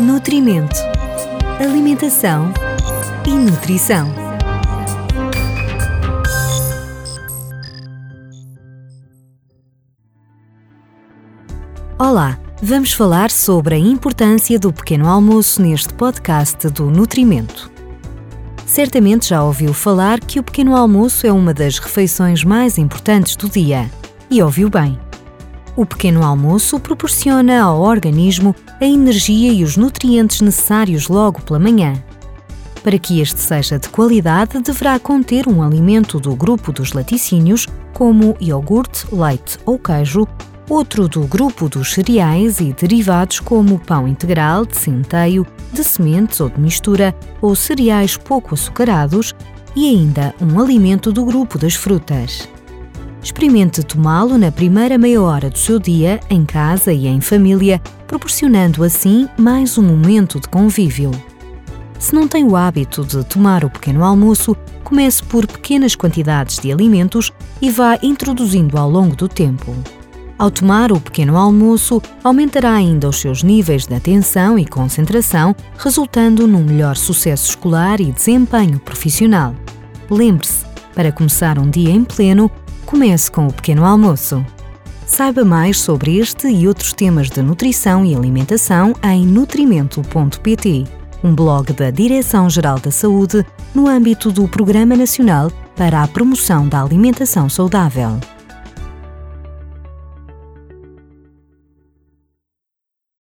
Nutrimento, Alimentação e Nutrição. Olá, vamos falar sobre a importância do pequeno almoço neste podcast do Nutrimento. Certamente já ouviu falar que o pequeno almoço é uma das refeições mais importantes do dia. E ouviu bem. O pequeno almoço proporciona ao organismo a energia e os nutrientes necessários logo pela manhã. Para que este seja de qualidade, deverá conter um alimento do grupo dos laticínios, como iogurte, leite ou queijo, outro do grupo dos cereais e derivados como pão integral, de centeio, de sementes ou de mistura, ou cereais pouco açucarados, e ainda um alimento do grupo das frutas. Experimente tomá-lo na primeira meia hora do seu dia, em casa e em família, proporcionando assim mais um momento de convívio. Se não tem o hábito de tomar o pequeno almoço, comece por pequenas quantidades de alimentos e vá introduzindo ao longo do tempo. Ao tomar o pequeno almoço, aumentará ainda os seus níveis de atenção e concentração, resultando num melhor sucesso escolar e desempenho profissional. Lembre-se, para começar um dia em pleno, Comece com o pequeno almoço. Saiba mais sobre este e outros temas de nutrição e alimentação em nutrimento.pt, um blog da Direção-Geral da Saúde no âmbito do Programa Nacional para a Promoção da Alimentação Saudável.